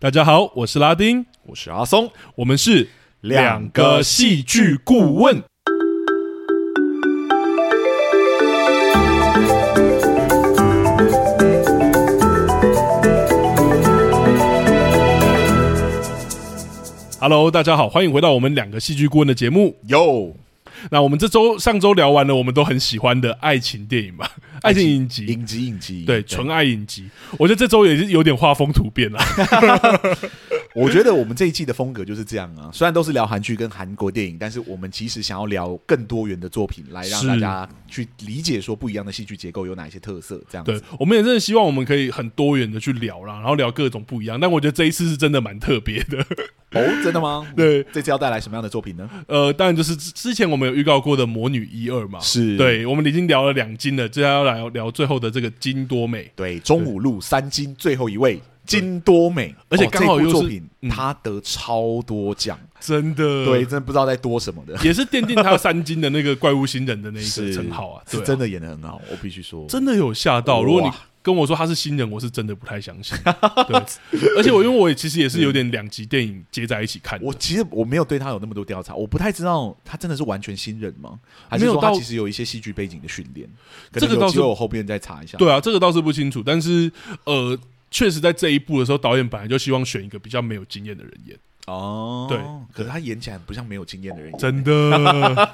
大家好，我是拉丁，我是阿松，我们是两个戏剧顾问。Hello，大家好，欢迎回到我们两个戏剧顾问的节目。哟，那我们这周上周聊完了，我们都很喜欢的爱情电影吧。爱情影集，影集，影集，对，纯爱影集。我觉得这周也是有点画风突变了。我觉得我们这一季的风格就是这样啊，虽然都是聊韩剧跟韩国电影，但是我们其实想要聊更多元的作品，来让大家去理解说不一样的戏剧结构有哪一些特色。这样子，对，我们也真的希望我们可以很多元的去聊啦，然后聊各种不一样。但我觉得这一次是真的蛮特别的。哦，真的吗？对，这次要带来什么样的作品呢？呃，当然就是之前我们有预告过的《魔女一二》嘛，是。对，我们已经聊了两金了，接下来要聊最后的这个金多美。对，中五路三金最后一位金多美，而且刚好又是、哦、作品，他得超多奖，真的，对，真的不知道在多什么的，也是奠定他三金的那个怪物新人的那一个称号啊，是真的演的很好，我必须说，真的有吓到。如果你跟我说他是新人，我是真的不太相信。对，而且我因为我也其实也是有点两集电影接在一起看。我其实我没有对他有那么多调查，我不太知道他真的是完全新人吗？还是说他其实有一些戏剧背景的训练？这个倒是我后边再查一下。对啊，这个倒是不清楚。但是呃，确实在这一部的时候，导演本来就希望选一个比较没有经验的人演。哦，对，可是他演起来不像没有经验的人，真的，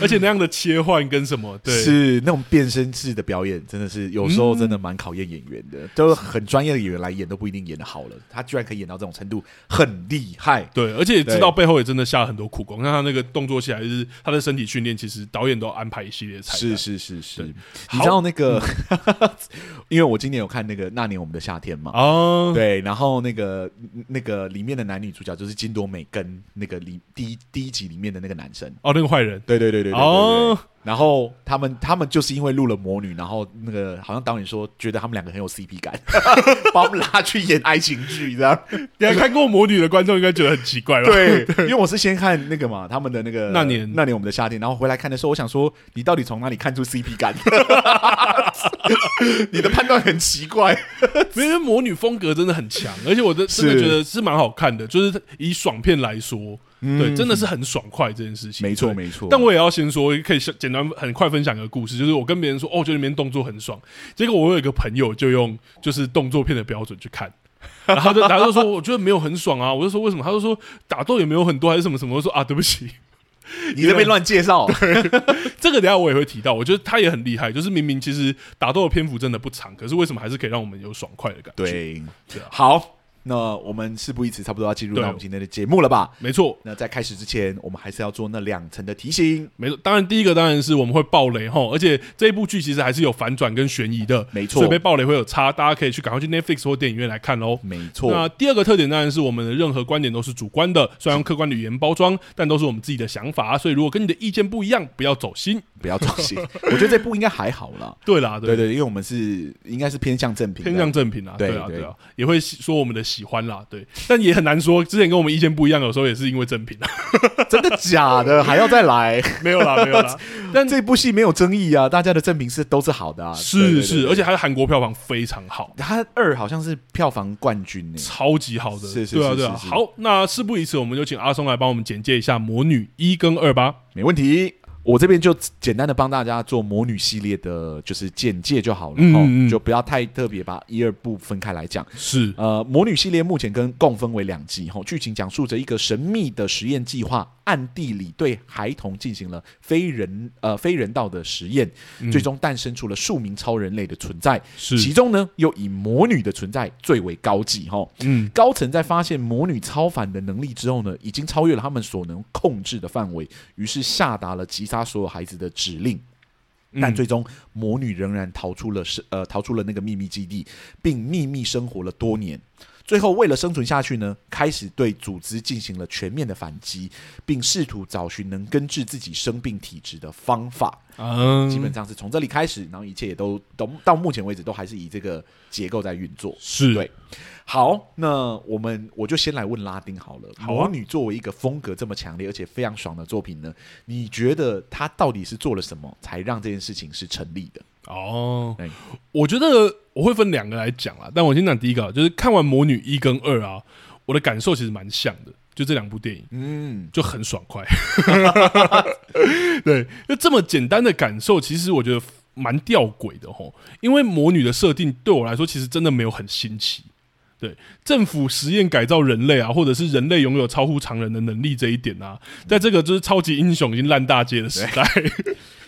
而且那样的切换跟什么，对，是那种变身式的表演，真的是有时候真的蛮考验演员的，都、是、很专业的演员来演都不一定演的好了，他居然可以演到这种程度，很厉害，对，而且知道背后也真的下了很多苦功，像他那个动作戏还是他的身体训练，其实导演都安排一系列彩是是是是，你知道那个，嗯、因为我今年有看那个那年我们的夏天嘛，哦，对，然后那个那个里面的男女主角就是。金多美跟那个里第一第一集里面的那个男生哦，那个坏人，对对对对对哦。然后他们他们就是因为录了魔女，然后那个好像导演说觉得他们两个很有 CP 感，把我们拉去演爱情剧，这样。你还看过魔女的观众应该觉得很奇怪吧？对，因为我是先看那个嘛，他们的那个那年那年我们的夏天，然后回来看的时候，我想说你到底从哪里看出 CP 感？你的判断很奇怪，因为魔女风格真的很强，而且我真的觉得是蛮好看的，就是以爽片来说。嗯、对，真的是很爽快这件事情。没错，没错。但我也要先说，可以简单很快分享一个故事，就是我跟别人说，哦，觉得里面动作很爽。结果我有一个朋友就用就是动作片的标准去看，然后就他就说，我觉得没有很爽啊。我就说为什么？他就说打斗也没有很多，还是什么什么。我说啊，对不起，你这边乱介绍。这个等下我也会提到。我觉得他也很厉害，就是明明其实打斗的篇幅真的不长，可是为什么还是可以让我们有爽快的感觉？对，好。那我们事不宜迟，差不多要进入到我们今天的节目了吧？没错。那在开始之前，我们还是要做那两层的提醒。没错，当然第一个当然是我们会爆雷哈，而且这一部剧其实还是有反转跟悬疑的，没错。所以被爆雷会有差，大家可以去赶快去 Netflix 或电影院来看喽。没错。那第二个特点当然是我们的任何观点都是主观的，虽然用客观的语言包装，但都是我们自己的想法。所以如果跟你的意见不一样，不要走心，不要走心。我觉得这部应该还好啦。对啦，对对，因为我们是应该是偏向正品，偏向正品啦。对啊，对啊，也会说我们的喜欢啦，对。但也很难说，之前跟我们意见不一样，有时候也是因为正品啊，真的假的？还要再来？没有啦，没有啦。但这部戏没有争议啊，大家的正品是都是好的啊，是是，是，而且还是韩国票房非常好，它二好像是票房冠军呢，超级好的，是是，对啊对啊。好，那事不宜迟，我们就请阿松来帮我们简介一下《魔女一》跟二吧，没问题。我这边就简单的帮大家做魔女系列的，就是简介就好了，嗯，就不要太特别把一二部分开来讲。是，呃，魔女系列目前跟共分为两集，哈，剧情讲述着一个神秘的实验计划。暗地里对孩童进行了非人呃非人道的实验，嗯、最终诞生出了数名超人类的存在。是，其中呢又以魔女的存在最为高级哈。嗯，高层在发现魔女超凡的能力之后呢，已经超越了他们所能控制的范围，于是下达了击杀所有孩子的指令。嗯、但最终魔女仍然逃出了是呃逃出了那个秘密基地，并秘密生活了多年。最后，为了生存下去呢，开始对组织进行了全面的反击，并试图找寻能根治自己生病体质的方法。嗯，基本上是从这里开始，然后一切也都都到目前为止都还是以这个结构在运作。是对。好，那我们我就先来问拉丁好了。好啊。魔女作为一个风格这么强烈而且非常爽的作品呢，你觉得她到底是做了什么才让这件事情是成立的？哦，我觉得。我会分两个来讲啦，但我先讲第一个，就是看完《魔女》一跟二啊，我的感受其实蛮像的，就这两部电影，嗯，就很爽快。对，就这么简单的感受，其实我觉得蛮吊诡的吼，因为魔女的设定对我来说，其实真的没有很新奇。对，政府实验改造人类啊，或者是人类拥有超乎常人的能力这一点啊，在这个就是超级英雄已经烂大街的时代。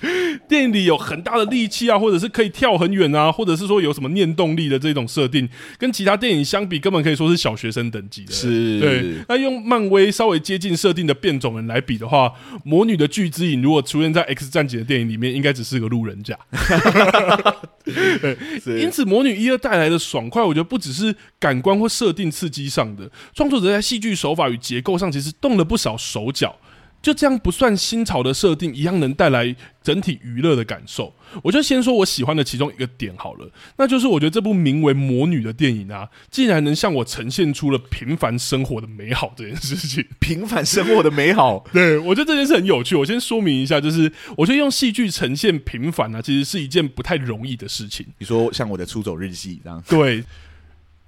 电影里有很大的力气啊，或者是可以跳很远啊，或者是说有什么念动力的这种设定，跟其他电影相比，根本可以说是小学生等级的。是，对。那用漫威稍微接近设定的变种人来比的话，魔女的巨之影如果出现在 X 战警的电影里面，应该只是个路人甲。对，因此魔女一二带来的爽快，我觉得不只是感官或设定刺激上的，创作者在戏剧手法与结构上其实动了不少手脚。就这样不算新潮的设定，一样能带来整体娱乐的感受。我就先说我喜欢的其中一个点好了，那就是我觉得这部名为《魔女》的电影啊，竟然能向我呈现出了平凡生活的美好这件事情。平凡生活的美好，对，我觉得这件事很有趣。我先说明一下，就是我觉得用戏剧呈现平凡啊，其实是一件不太容易的事情。你说像我的《出走日记》这样，对。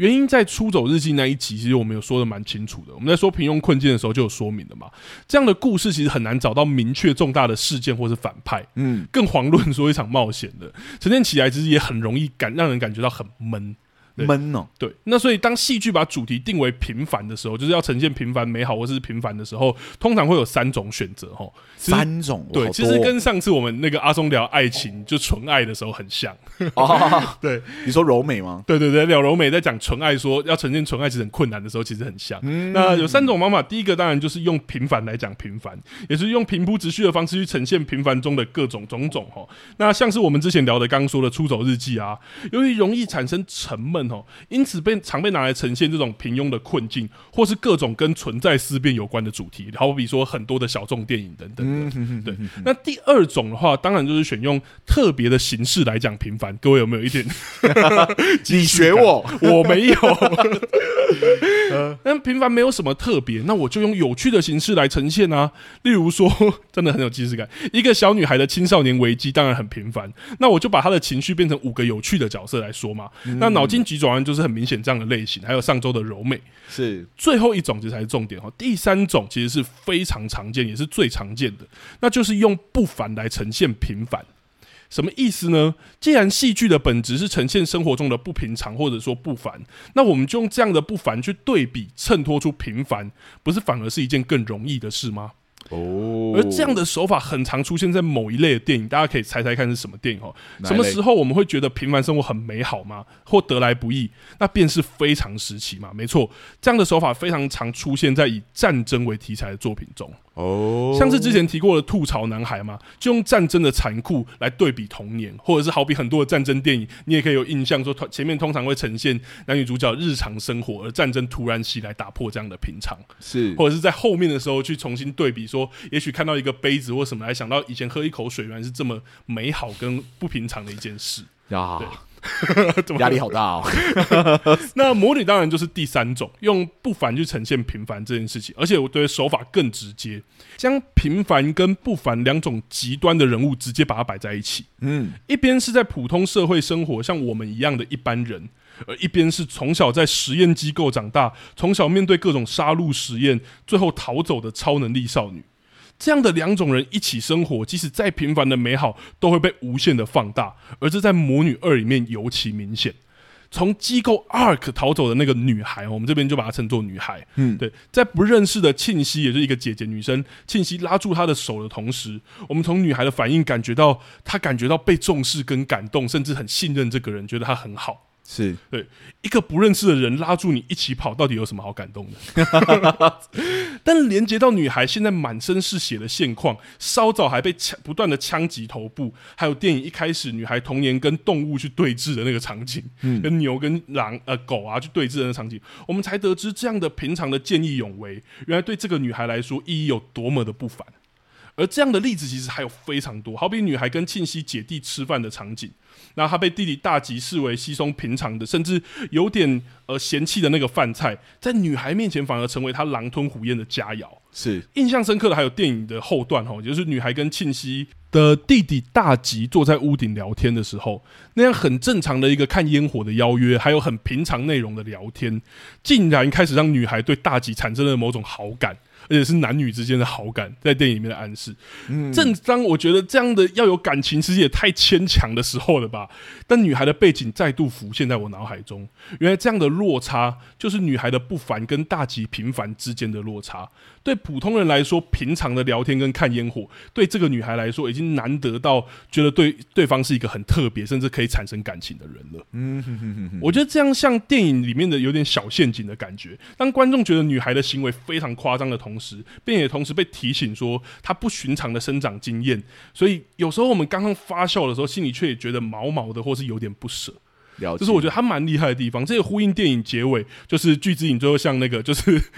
原因在《出走日记》那一集，其实我们有说的蛮清楚的。我们在说平庸困境的时候就有说明了嘛。这样的故事其实很难找到明确重大的事件或是反派，嗯，更遑论说一场冒险的呈现起来，其实也很容易感让人感觉到很闷。闷哦，对，那所以当戏剧把主题定为平凡的时候，就是要呈现平凡美好或是平凡的时候，通常会有三种选择哈。三种对，其实跟上次我们那个阿松聊爱情就纯爱的时候很像。哦，对，你说柔美吗？对对对，聊柔美在讲纯爱，说要呈现纯爱其实很困难的时候，其实很像。嗯，那有三种方法，第一个当然就是用平凡来讲平凡，也是用平铺直叙的方式去呈现平凡中的各种种种哈。那像是我们之前聊的刚刚说的出走日记啊，由于容易产生沉闷。因此被常被拿来呈现这种平庸的困境，或是各种跟存在思辨有关的主题，好比说很多的小众电影等等对，那第二种的话，当然就是选用特别的形式来讲平凡。各位有没有一点？你学我，我没有。但平凡没有什么特别，那我就用有趣的形式来呈现啊。例如说，真的很有即视感，一个小女孩的青少年危机当然很平凡，那我就把她的情绪变成五个有趣的角色来说嘛。嗯、那脑筋急转弯就是很明显这样的类型，还有上周的柔美是最后一种，这才是重点哈。第三种其实是非常常见，也是最常见的，那就是用不凡来呈现平凡。什么意思呢？既然戏剧的本质是呈现生活中的不平常或者说不凡，那我们就用这样的不凡去对比，衬托出平凡，不是反而是一件更容易的事吗？哦，而这样的手法很常出现在某一类的电影，大家可以猜猜看是什么电影哦？什么时候我们会觉得平凡生活很美好吗？或得来不易？那便是非常时期嘛。没错，这样的手法非常常出现在以战争为题材的作品中。哦，像是之前提过的吐槽男孩嘛，就用战争的残酷来对比童年，或者是好比很多的战争电影，你也可以有印象说，前面通常会呈现男女主角日常生活，而战争突然袭来打破这样的平常，是，或者是在后面的时候去重新对比说，也许看到一个杯子或什么，来想到以前喝一口水原来是这么美好跟不平常的一件事。呀。对压力好大哦。那魔女当然就是第三种，用不凡去呈现平凡这件事情，而且我觉得手法更直接，将平凡跟不凡两种极端的人物直接把它摆在一起。嗯，一边是在普通社会生活，像我们一样的一般人，而一边是从小在实验机构长大，从小面对各种杀戮实验，最后逃走的超能力少女。这样的两种人一起生活，即使再平凡的美好，都会被无限的放大。而这在《魔女二》里面尤其明显。从机构 Ark 逃走的那个女孩，我们这边就把她称作女孩。嗯，对，在不认识的庆熙，也就是一个姐姐女生，庆熙拉住她的手的同时，我们从女孩的反应感觉到，她感觉到被重视跟感动，甚至很信任这个人，觉得她很好。是对一个不认识的人拉住你一起跑，到底有什么好感动的？但连接到女孩现在满身是血的现况，稍早还被枪不断的枪击头部，还有电影一开始女孩童年跟动物去对峙的那个场景，嗯、跟牛跟狼呃狗啊去对峙的那个场景，我们才得知这样的平常的见义勇为，原来对这个女孩来说意义有多么的不凡。而这样的例子其实还有非常多，好比女孩跟庆熙姐弟吃饭的场景，那他被弟弟大吉视为稀松平常的，甚至有点呃嫌弃的那个饭菜，在女孩面前反而成为他狼吞虎咽的佳肴。是印象深刻的还有电影的后段吼，就是女孩跟庆熙的弟弟大吉坐在屋顶聊天的时候，那样很正常的一个看烟火的邀约，还有很平常内容的聊天，竟然开始让女孩对大吉产生了某种好感。而且是男女之间的好感，在电影里面的暗示。嗯，正当我觉得这样的要有感情，其实也太牵强的时候了吧？但女孩的背景再度浮现在我脑海中，原来这样的落差，就是女孩的不凡跟大吉平凡之间的落差。对普通人来说，平常的聊天跟看烟火，对这个女孩来说，已经难得到觉得对对方是一个很特别，甚至可以产生感情的人了。嗯哼哼哼，我觉得这样像电影里面的有点小陷阱的感觉。当观众觉得女孩的行为非常夸张的同时，并且同时被提醒说他不寻常的生长经验，所以有时候我们刚刚发笑的时候，心里却也觉得毛毛的，或是有点不舍。了解。这是我觉得他蛮厉害的地方。这个呼应电影结尾，就是巨之影最后像那个就是。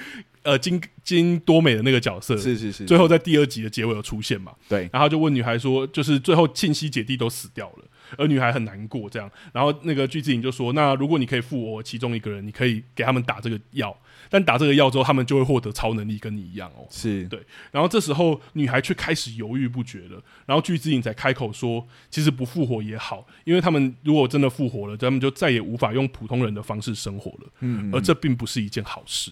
呃，金金多美的那个角色是是是，最后在第二集的结尾有出现嘛？对，然后就问女孩说，就是最后庆熙姐弟都死掉了，而女孩很难过这样。然后那个巨之影就说，那如果你可以复活其中一个人，你可以给他们打这个药，但打这个药之后，他们就会获得超能力，跟你一样哦。是对。然后这时候女孩却开始犹豫不决了，然后巨之影才开口说，其实不复活也好，因为他们如果真的复活了，他们就再也无法用普通人的方式生活了。嗯，嗯，而这并不是一件好事。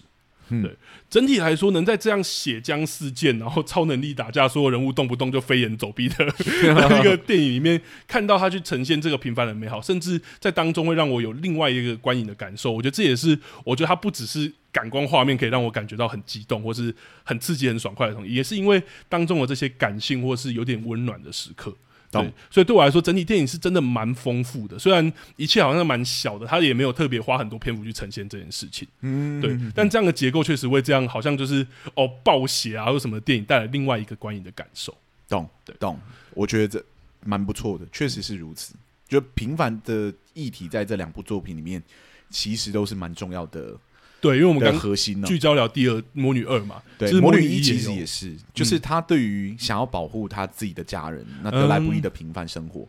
对，整体来说，能在这样血浆四溅，然后超能力打架，所有人物动不动就飞檐走壁的 一个电影里面，看到他去呈现这个平凡的美好，甚至在当中会让我有另外一个观影的感受。我觉得这也是，我觉得它不只是感官画面可以让我感觉到很激动，或是很刺激、很爽快的东西，也是因为当中的这些感性或是有点温暖的时刻。对，所以对我来说，整体电影是真的蛮丰富的。虽然一切好像蛮小的，他也没有特别花很多篇幅去呈现这件事情。嗯，对。但这样的结构确实为这样好像就是哦暴血啊或什么电影带来另外一个观影的感受。懂，对，懂。我觉得这蛮不错的，确实是如此。就平凡的议题在这两部作品里面，其实都是蛮重要的。对，因为我们刚核心呢，聚焦聊第二《魔女二》嘛，对，《魔女一》其实也是，就是他对于想要保护他自己的家人，那得来不易的平凡生活，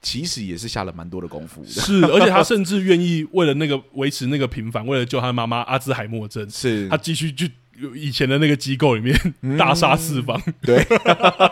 其实也是下了蛮多的功夫的。是，而且他 甚至愿意为了那个维持那个平凡，为了救他妈妈阿兹海默症，是他继续去以前的那个机构里面大杀四方。对，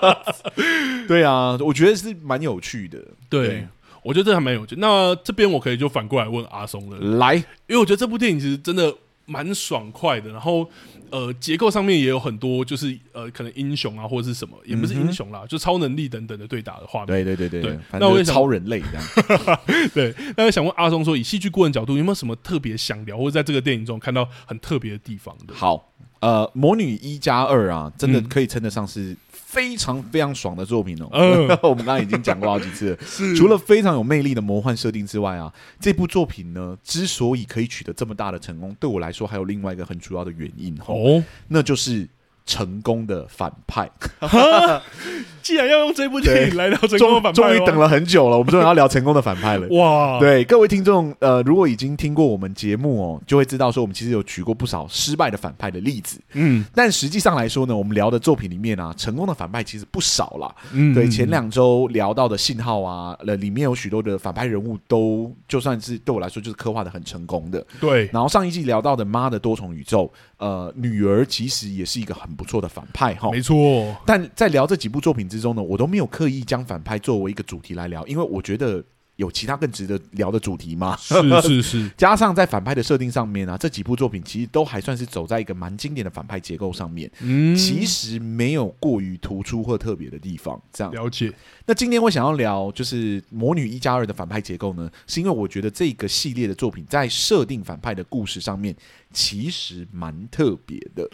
对啊，我觉得是蛮有趣的。对。我觉得这还蛮有趣。那这边我可以就反过来问阿松了，来，因为我觉得这部电影其实真的蛮爽快的。然后，呃，结构上面也有很多，就是呃，可能英雄啊或者是什么，也不是英雄啦，嗯、就超能力等等的对打的画面。对对对对，对那我也想超人类这样。对，那我想问阿松说，以戏剧顾问角度，有没有什么特别想聊，或者在这个电影中看到很特别的地方的？好，呃，魔女一加二啊，真的可以称得上是。非常非常爽的作品哦！嗯、我们刚刚已经讲过好几次了。是除了非常有魅力的魔幻设定之外啊，这部作品呢，之所以可以取得这么大的成功，对我来说还有另外一个很主要的原因哦，那就是。成功的反派，既然要用这部电影来聊成功的反派，终于等了很久了，我们终于要聊成功的反派了。哇！对各位听众，呃，如果已经听过我们节目哦，就会知道说我们其实有举过不少失败的反派的例子。嗯，但实际上来说呢，我们聊的作品里面啊，成功的反派其实不少啦。嗯，对，前两周聊到的信号啊，呃，里面有许多的反派人物都就算是对我来说就是刻画的很成功的。对，然后上一季聊到的妈的多重宇宙。呃，女儿其实也是一个很不错的反派哈，没错。但在聊这几部作品之中呢，我都没有刻意将反派作为一个主题来聊，因为我觉得有其他更值得聊的主题吗。是是是。加上在反派的设定上面啊，这几部作品其实都还算是走在一个蛮经典的反派结构上面，嗯，其实没有过于突出或特别的地方。这样了解。那今天我想要聊就是《魔女一加二》的反派结构呢，是因为我觉得这个系列的作品在设定反派的故事上面。其实蛮特别的。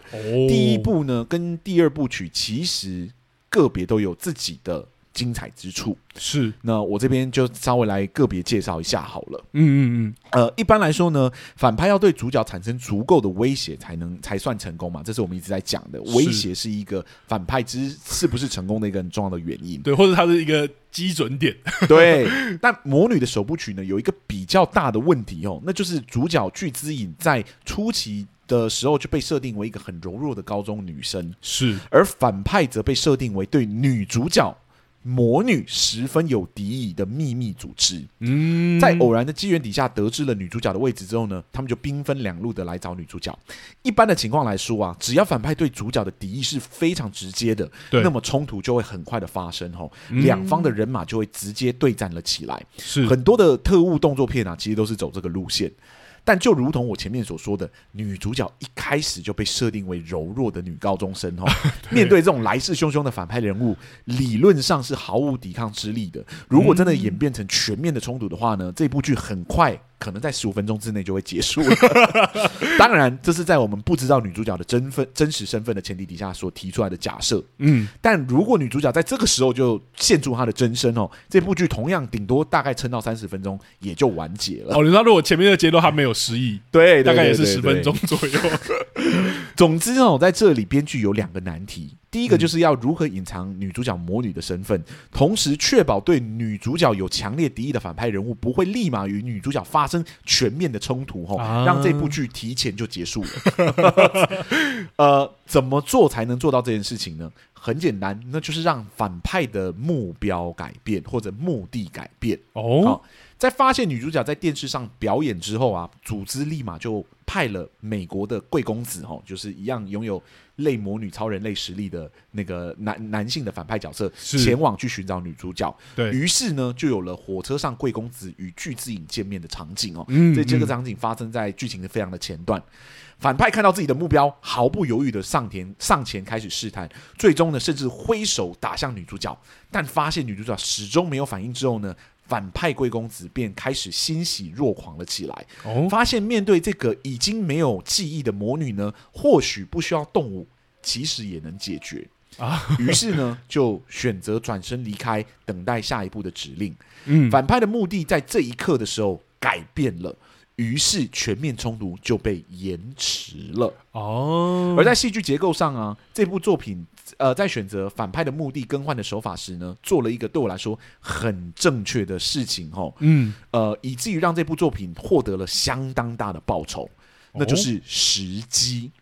第一部呢，跟第二部曲其实个别都有自己的精彩之处。是，那我这边就稍微来个别介绍一下好了。嗯嗯嗯。呃，一般来说呢，反派要对主角产生足够的威胁，才能才算成功嘛。这是我们一直在讲的，威胁是一个反派之是不是成功的一个很重要的原因。对，或者它是一个基准点。对。但魔女的首部曲呢，有一个比较大的问题哦，那就是主角巨资影在初期的时候就被设定为一个很柔弱的高中女生，是，而反派则被设定为对女主角。魔女十分有敌意的秘密组织，嗯，在偶然的机缘底下得知了女主角的位置之后呢，他们就兵分两路的来找女主角。一般的情况来说啊，只要反派对主角的敌意是非常直接的，对那么冲突就会很快的发生吼，两方的人马就会直接对战了起来。是很多的特务动作片啊，其实都是走这个路线。但就如同我前面所说的，女主角一开始就被设定为柔弱的女高中生哦，面对这种来势汹汹的反派人物，理论上是毫无抵抗之力的。如果真的演变成全面的冲突的话呢，这部剧很快。可能在十五分钟之内就会结束了。当然，这是在我们不知道女主角的真分真实身份的前提底下所提出来的假设。嗯，但如果女主角在这个时候就现出她的真身哦，这部剧同样顶多大概撑到三十分钟也就完结了。哦，你知道如果前面的阶段还没有失忆，对，大概也是十分钟左右。总之哦，在这里编剧有两个难题。第一个就是要如何隐藏女主角魔女的身份，同时确保对女主角有强烈敌意的反派人物不会立马与女主角发生全面的冲突，吼，让这部剧提前就结束了。呃，怎么做才能做到这件事情呢？很简单，那就是让反派的目标改变或者目的改变。哦，在发现女主角在电视上表演之后啊，组织立马就派了美国的贵公子，吼，就是一样拥有。类魔女超人类实力的那个男男性的反派角色前往去寻找女主角，对，于是呢，就有了火车上贵公子与巨志影见面的场景哦。嗯，这这个场景发生在剧情的非常的前段。反派看到自己的目标，毫不犹豫的上前上前开始试探，最终呢，甚至挥手打向女主角，但发现女主角始终没有反应之后呢，反派贵公子便开始欣喜若狂了起来。哦，发现面对这个已经没有记忆的魔女呢，或许不需要动武，其实也能解决啊。于是呢，就选择转身离开，等待下一步的指令。嗯，反派的目的在这一刻的时候改变了，于是全面冲突就被延迟了。哦，而在戏剧结构上啊，这部作品。呃，在选择反派的目的更换的手法时呢，做了一个对我来说很正确的事情吼，嗯，呃，以至于让这部作品获得了相当大的报酬，那就是时机。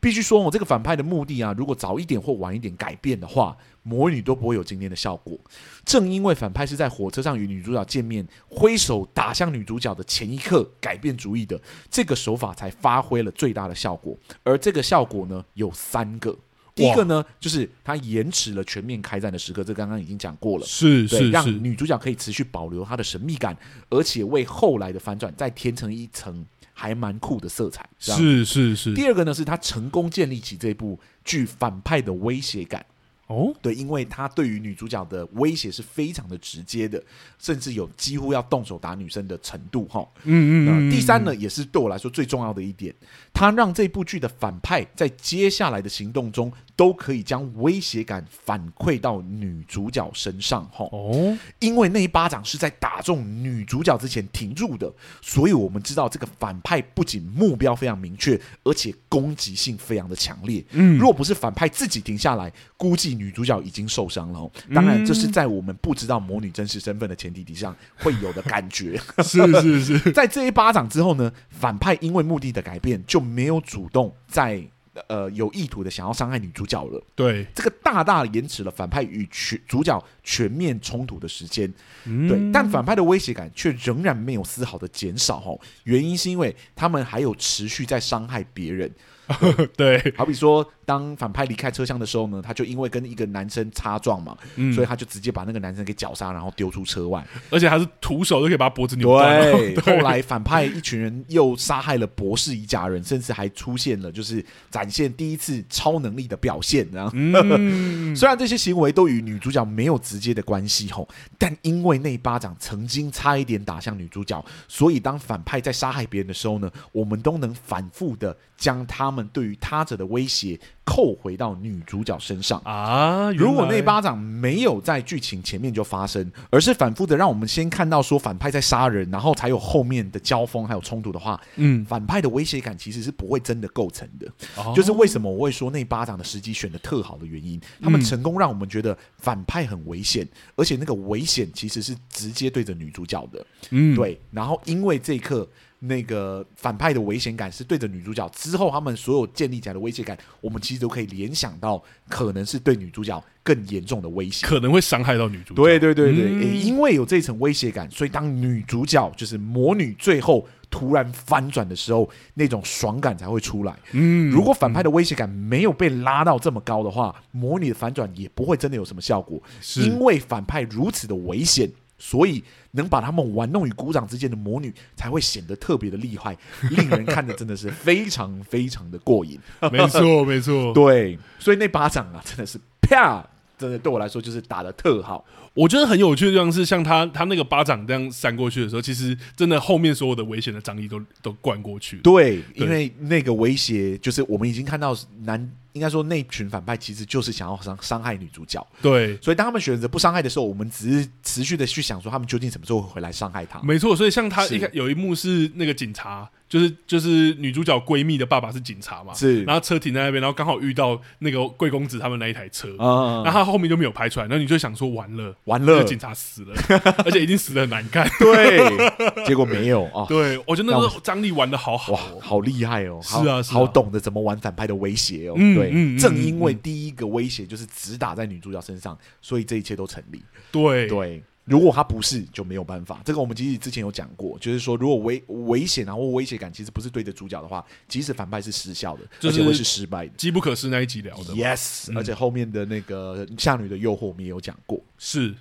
必须说，我这个反派的目的啊，如果早一点或晚一点改变的话，魔女都不会有今天的效果。正因为反派是在火车上与女主角见面，挥手打向女主角的前一刻改变主意的，这个手法才发挥了最大的效果。而这个效果呢，有三个。第一个呢，就是他延迟了全面开战的时刻，这刚刚已经讲过了，是是是，让女主角可以持续保留她的神秘感，而且为后来的反转再添成一层还蛮酷的色彩。是是是。第二个呢，是他成功建立起这部剧反派的威胁感。哦，对，因为他对于女主角的威胁是非常的直接的，甚至有几乎要动手打女生的程度，哈。嗯嗯，嗯。第三呢，也是对我来说最重要的一点，他让这部剧的反派在接下来的行动中都可以将威胁感反馈到女主角身上，哈。哦，因为那一巴掌是在打中女主角之前停住的，所以我们知道这个反派不仅目标非常明确，而且攻击性非常的强烈。嗯，若不是反派自己停下来，估计。女主角已经受伤了，当然这是在我们不知道魔女真实身份的前提底下会有的感觉。是是是，在这一巴掌之后呢，反派因为目的的改变就没有主动在呃有意图的想要伤害女主角了。对，这个大大延迟了反派与全主角全面冲突的时间。对，但反派的威胁感却仍然没有丝毫的减少。哦，原因是因为他们还有持续在伤害别人。对，好比说。当反派离开车厢的时候呢，他就因为跟一个男生擦撞嘛，嗯、所以他就直接把那个男生给绞杀，然后丢出车外，而且还是徒手就可以把他脖子扭断。对，后来反派一群人又杀害了博士一家人，甚至还出现了就是展现第一次超能力的表现。然后，嗯、虽然这些行为都与女主角没有直接的关系吼，但因为那一巴掌曾经差一点打向女主角，所以当反派在杀害别人的时候呢，我们都能反复的将他们对于他者的威胁。扣回到女主角身上啊！如果那巴掌没有在剧情前面就发生，而是反复的让我们先看到说反派在杀人，然后才有后面的交锋还有冲突的话，嗯，反派的威胁感其实是不会真的构成的。哦，就是为什么我会说那巴掌的时机选的特好的原因，他们成功让我们觉得反派很危险，而且那个危险其实是直接对着女主角的。嗯，对。然后因为这一刻。那个反派的危险感是对着女主角，之后他们所有建立起来的威胁感，我们其实都可以联想到，可能是对女主角更严重的威胁，可能会伤害到女主角。对对对对，因为有这层威胁感，所以当女主角就是魔女最后突然翻转的时候，那种爽感才会出来。嗯，如果反派的威胁感没有被拉到这么高的话，魔女的反转也不会真的有什么效果，是因为反派如此的危险。所以能把他们玩弄于股掌之间的魔女才会显得特别的厉害，令人看的真的是非常非常的过瘾。没错没错，对，所以那巴掌啊，真的是啪，真的对我来说就是打的特好。我觉得很有趣的地方是，像他他那个巴掌这样扇过去的时候，其实真的后面所有的危险的张力都都灌过去。对，因为那个威胁就是我们已经看到男。应该说，那群反派其实就是想要伤伤害女主角。对，所以当他们选择不伤害的时候，我们只是持续的去想说，他们究竟什么时候会回来伤害他。没错，所以像他是一开有一幕是那个警察。就是就是女主角闺蜜的爸爸是警察嘛，是，然后车停在那边，然后刚好遇到那个贵公子他们那一台车，嗯，然后他后面就没有拍出来，然后你就想说完了，完了，警察死了，而且已经死的很难看，对，结果没有啊，对，我觉得那个张力玩的好好，哇，好厉害哦，是啊，好懂得怎么玩反派的威胁哦，对，正因为第一个威胁就是只打在女主角身上，所以这一切都成立，对。对。如果他不是，就没有办法。这个我们其实之前有讲过，就是说，如果危危险然后威胁感其实不是对着主角的话，即使反派是失效的，而且会是失败的。机不可失那一集聊的，yes，、嗯、而且后面的那个夏女的诱惑我们也有讲过。是，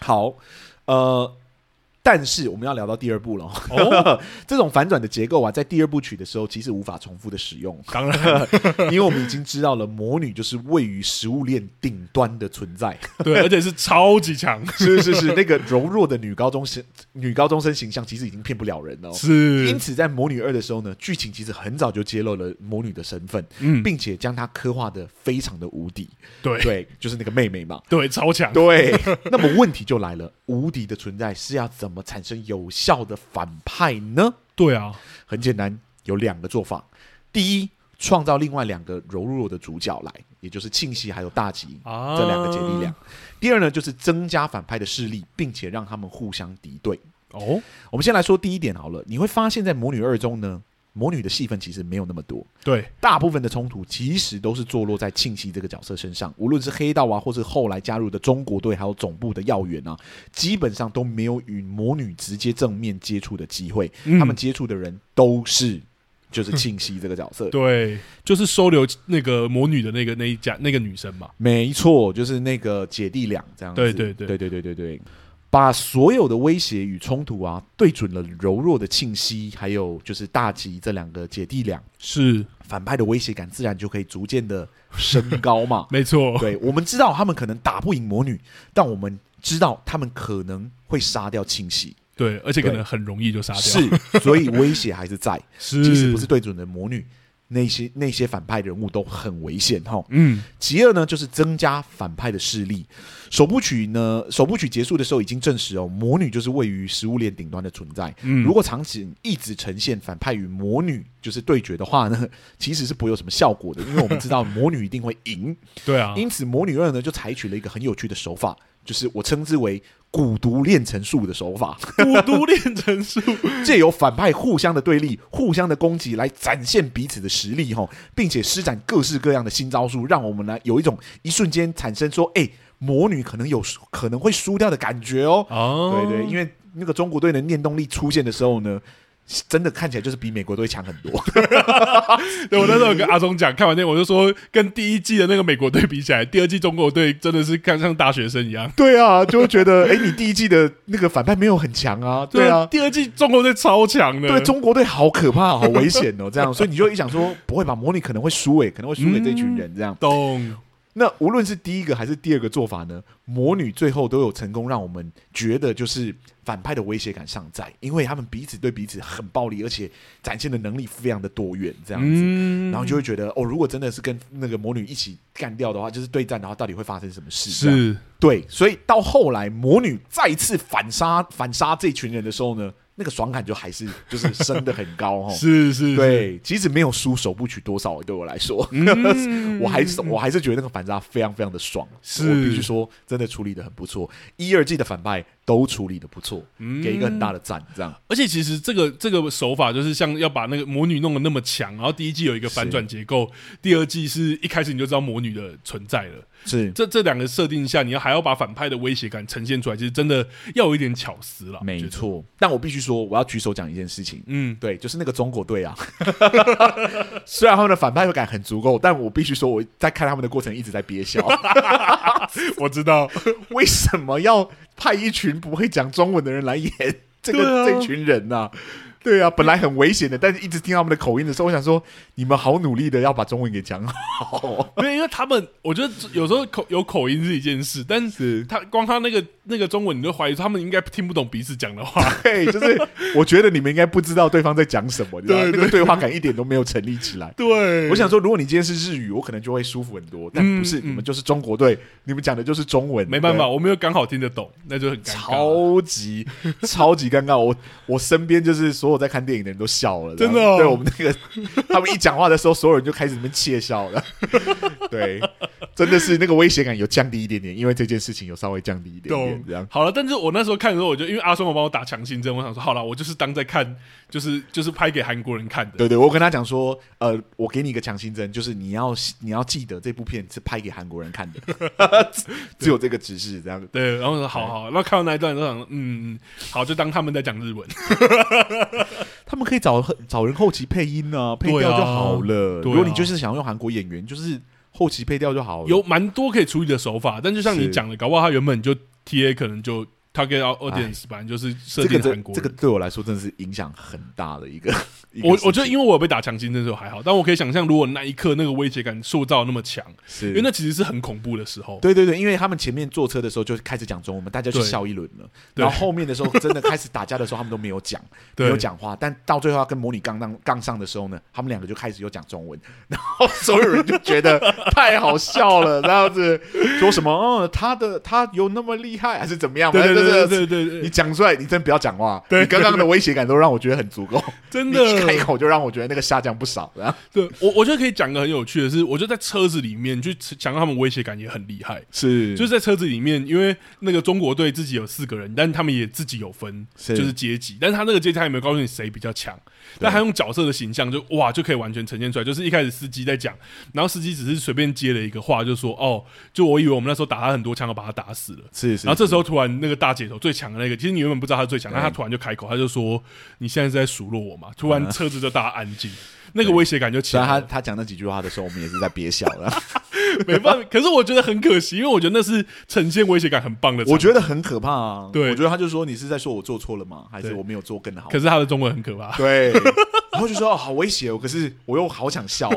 好，呃。但是我们要聊到第二部了，哦、这种反转的结构啊，在第二部曲的时候其实无法重复的使用。当然，因为我们已经知道了魔女就是位于食物链顶端的存在，对，而且是超级强，是是是，那个柔弱的女高中生女高中生形象其实已经骗不了人了。是，因此在魔女二的时候呢，剧情其实很早就揭露了魔女的身份，嗯，并且将她刻画的非常的无敌。对。对，就是那个妹妹嘛，对，超强。对，那么问题就来了，无敌的存在是要怎么产生有效的反派呢？对啊，很简单，有两个做法。第一，创造另外两个柔弱的主角来，也就是庆熙还有大吉、啊、这两个姐弟俩。第二呢，就是增加反派的势力，并且让他们互相敌对。哦，我们先来说第一点好了。你会发现在《魔女二》中呢。魔女的戏份其实没有那么多，对，大部分的冲突其实都是坐落在庆熙这个角色身上。无论是黑道啊，或是后来加入的中国队，还有总部的要员啊，基本上都没有与魔女直接正面接触的机会。他们接触的人都是就是庆熙这个角色，对，就是收留那个魔女的那个那一家那个女生嘛，没错，就是那个姐弟俩这样子，对对。对对对对对对。把所有的威胁与冲突啊，对准了柔弱的庆熙，还有就是大吉这两个姐弟俩，是。反派的威胁感自然就可以逐渐的升高嘛。没错，对，我们知道他们可能打不赢魔女，但我们知道他们可能会杀掉庆熙，对，而且可能很容易就杀掉，是，所以威胁还是在，是，即使不是对准的魔女。那些那些反派人物都很危险哈。嗯，其二呢，就是增加反派的势力。首部曲呢，首部曲结束的时候已经证实哦，魔女就是位于食物链顶端的存在。嗯，如果场景一直呈现反派与魔女就是对决的话呢，其实是不会有什么效果的，因为我们知道魔女一定会赢。对啊，因此魔女二呢就采取了一个很有趣的手法，就是我称之为。蛊毒炼成术的手法，蛊毒炼成术，借由反派互相的对立、互相的攻击来展现彼此的实力哈，并且施展各式各样的新招数，让我们呢有一种一瞬间产生说，哎，魔女可能有可能会输掉的感觉哦。哦，对对，因为那个中国队的念动力出现的时候呢。真的看起来就是比美国队强很多。对，我那时候跟阿忠讲，看完电影我就说，跟第一季的那个美国队比起来，第二季中国队真的是看像大学生一样。对啊，就会觉得，哎、欸，你第一季的那个反派没有很强 啊。对啊，第二季中国队超强的。对，中国队好可怕，好危险哦。这样，所以你就一想说，不会吧？魔女可能会输，诶，可能会输给这群人。这样，懂、嗯。那无论是第一个还是第二个做法呢，魔女最后都有成功让我们觉得就是反派的威胁感尚在，因为他们彼此对彼此很暴力，而且展现的能力非常的多元，这样子，嗯、然后就会觉得哦，如果真的是跟那个魔女一起干掉的话，就是对战的话，到底会发生什么事？是，对，所以到后来魔女再次反杀反杀这群人的时候呢，那个爽感就还是就是升的很高哦。是是，对，即使没有输首部曲多少，对我来说，嗯 我还是我还是觉得那个反差非常非常的爽。是我必须说，真的处理的很不错。一二季的反派都处理的不错，给一个很大的赞。这样，而且其实这个这个手法就是像要把那个魔女弄得那么强，然后第一季有一个反转结构，第二季是一开始你就知道魔女的存在了。是这这两个设定下，你要还要把反派的威胁感呈现出来，其实真的要有一点巧思了。没错，但我必须说，我要举手讲一件事情。嗯，对，就是那个中国队啊，虽然他们的反派感很足够，但我必须说，我在看他们的过程一直在憋笑。我知道 为什么要派一群不会讲中文的人来演这个、啊、这群人呢、啊？对啊，本来很危险的，但是一直听他们的口音的时候，我想说，你们好努力的要把中文给讲好。对，因为他们，我觉得有时候口有口音是一件事，但是他光他那个那个中文，你就怀疑他们应该听不懂彼此讲的话。对，就是我觉得你们应该不知道对方在讲什么，对，那个对话感一点都没有成立起来。对，我想说，如果你今天是日语，我可能就会舒服很多，但不是，你们就是中国队，你们讲的就是中文，没办法，我没有刚好听得懂，那就很尴尬，超级超级尴尬。我我身边就是所有在看电影的人都。笑了，真的、哦。对我们那个，他们一讲话的时候，所有人就开始那边窃笑了。对，真的是那个威胁感有降低一点点，因为这件事情有稍微降低一点点。这样好了，但是我那时候看的时候，我就因为阿松有帮我打强心针，我想说好了，我就是当在看，就是就是拍给韩国人看的。对对，我跟他讲说，呃，我给你一个强心针，就是你要你要记得这部片是拍给韩国人看的，只有这个指示这样。对，然后说好好，然后看到那一段，就想嗯嗯，好，就当他们在讲日文。他们可以找找人后期配音呢、啊，配调就好了。啊、如果你就是想要用韩国演员，就是后期配调就好了。有蛮多可以处理的手法，但就像你讲的，搞不好他原本就 TA 可能就。他给到 audience 版就是设定韩国、这个，这个对我来说真的是影响很大的一个。我我觉得，因为我有被打强心针的时候还好，但我可以想象，如果那一刻那个威胁感塑造那么强，是因为那其实是很恐怖的时候。对对对，因为他们前面坐车的时候就开始讲中文，大家就笑一轮了。然后后面的时候真的开始打架的时候，他们都没有讲，没有讲话。但到最后要跟魔女杠上杠上的时候呢，他们两个就开始有讲中文，然后 所有人就觉得太好笑了，这样子说什么？哦，他的他有那么厉害，还是怎么样？对对对。对对对对，你讲出来，你真不要讲话。对，你刚刚的威胁感都让我觉得很足够，真的，一开口就让我觉得那个下降不少。对，我我觉得可以讲个很有趣的是，我觉得在车子里面去讲他们威胁感也很厉害。是，就是在车子里面，因为那个中国队自己有四个人，但他们也自己有分，就是阶级。但是他那个阶级他有没有告诉你谁比较强？但他用角色的形象就哇就可以完全呈现出来。就是一开始司机在讲，然后司机只是随便接了一个话，就说哦，就我以为我们那时候打他很多枪，都把他打死了。是，是，然后这时候突然那个大姐头最强的那个，其实你原本不知道他最强，但他突然就开口，他就说：“你现在是在数落我嘛？”突然车子就大家安静，那个威胁感就起来。他他讲那几句话的时候，我们也是在憋笑了。没办法，可是我觉得很可惜，因为我觉得那是呈现威胁感很棒的。我觉得很可怕啊！对，我觉得他就说：“你是在说我做错了吗？还是我没有做更好？”可是他的中文很可怕。对，然后就说：“哦，好威胁哦！”可是我又好想笑，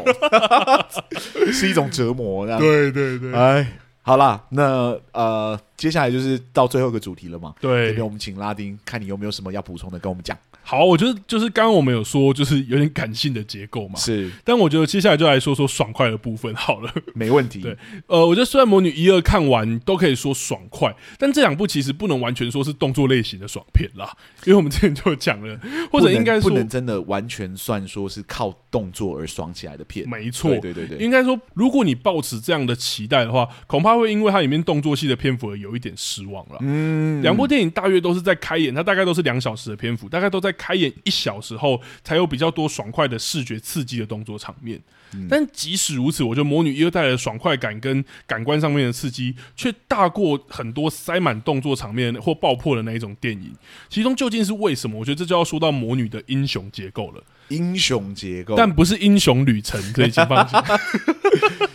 是一种折磨。对对对，哎。好啦，那呃，接下来就是到最后一个主题了嘛。对，这边我们请拉丁，看你有没有什么要补充的，跟我们讲。好，我觉得就是刚刚我们有说，就是有点感性的结构嘛。是，但我觉得接下来就来说说爽快的部分好了。没问题。对，呃，我觉得虽然魔女一二看完都可以说爽快，但这两部其实不能完全说是动作类型的爽片啦，因为我们之前就讲了，或者应该说不能真的完全算说是靠动作而爽起来的片。没错，对对对，应该说，如果你抱持这样的期待的话，恐怕会因为它里面动作戏的篇幅而有一点失望了。嗯，两部电影大约都是在开演，它大概都是两小时的篇幅，大概都在开演一小。小时后才有比较多爽快的视觉刺激的动作场面，嗯、但即使如此，我觉得《魔女一》带来的爽快感跟感官上面的刺激，却大过很多塞满动作场面或爆破的那一种电影。其中究竟是为什么？我觉得这就要说到魔女的英雄结构了。英雄结构，但不是英雄旅程，可以请放心。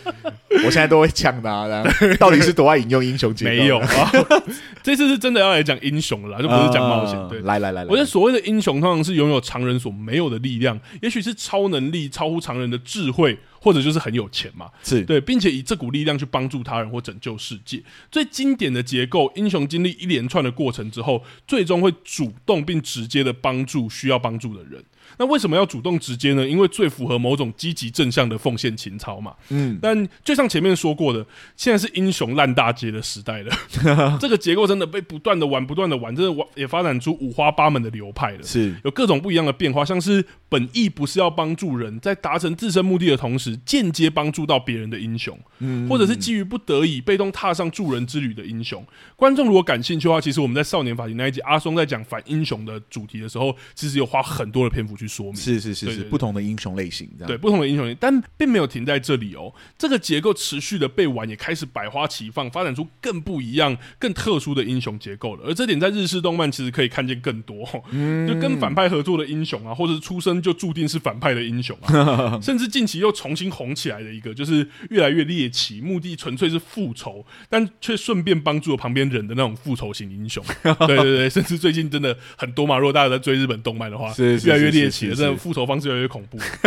我现在都会呛他、啊，到底是多爱引用英雄结构？没有啊，这次是真的要来讲英雄了啦，就不是讲冒险。对，来来来，我觉得所谓的英雄，通常是拥有常人所没有的力量，也许是超能力、超乎常人的智慧，或者就是很有钱嘛。是对，并且以这股力量去帮助他人或拯救世界。最经典的结构，英雄经历一连串的过程之后，最终会主动并直接的帮助需要帮助的人。那为什么要主动直接呢？因为最符合某种积极正向的奉献情操嘛。嗯，但就像前面说过的，现在是英雄烂大街的时代了，这个结构真的被不断的玩，不断的玩，真的玩也发展出五花八门的流派了，是有各种不一样的变化，像是本意不是要帮助人，在达成自身目的的同时，间接帮助到别人的英雄，嗯，或者是基于不得已被动踏上助人之旅的英雄。观众如果感兴趣的话，其实我们在少年法庭那一集，阿松在讲反英雄的主题的时候，其实有花很多的篇幅去说明，是是是是，不同的英雄类型这样，对不同的英雄类型，但并没有停在这里哦。这个结构持续的被玩，也开始百花齐放，发展出更不一样、更特殊的英雄结构了。而这点在日式动漫其实可以看见更多，嗯、就跟反派合作的英雄啊，或者是出生就注定是反派的英雄啊，甚至近期又重新红起来的一个，就是越来越猎奇，目的纯粹是复仇，但却顺便帮助了旁边人的那种复仇型英雄。对对对，甚至最近真的很多嘛，如果大家在追日本动漫的话，是越来越猎奇了，真的复仇方式越来越恐怖。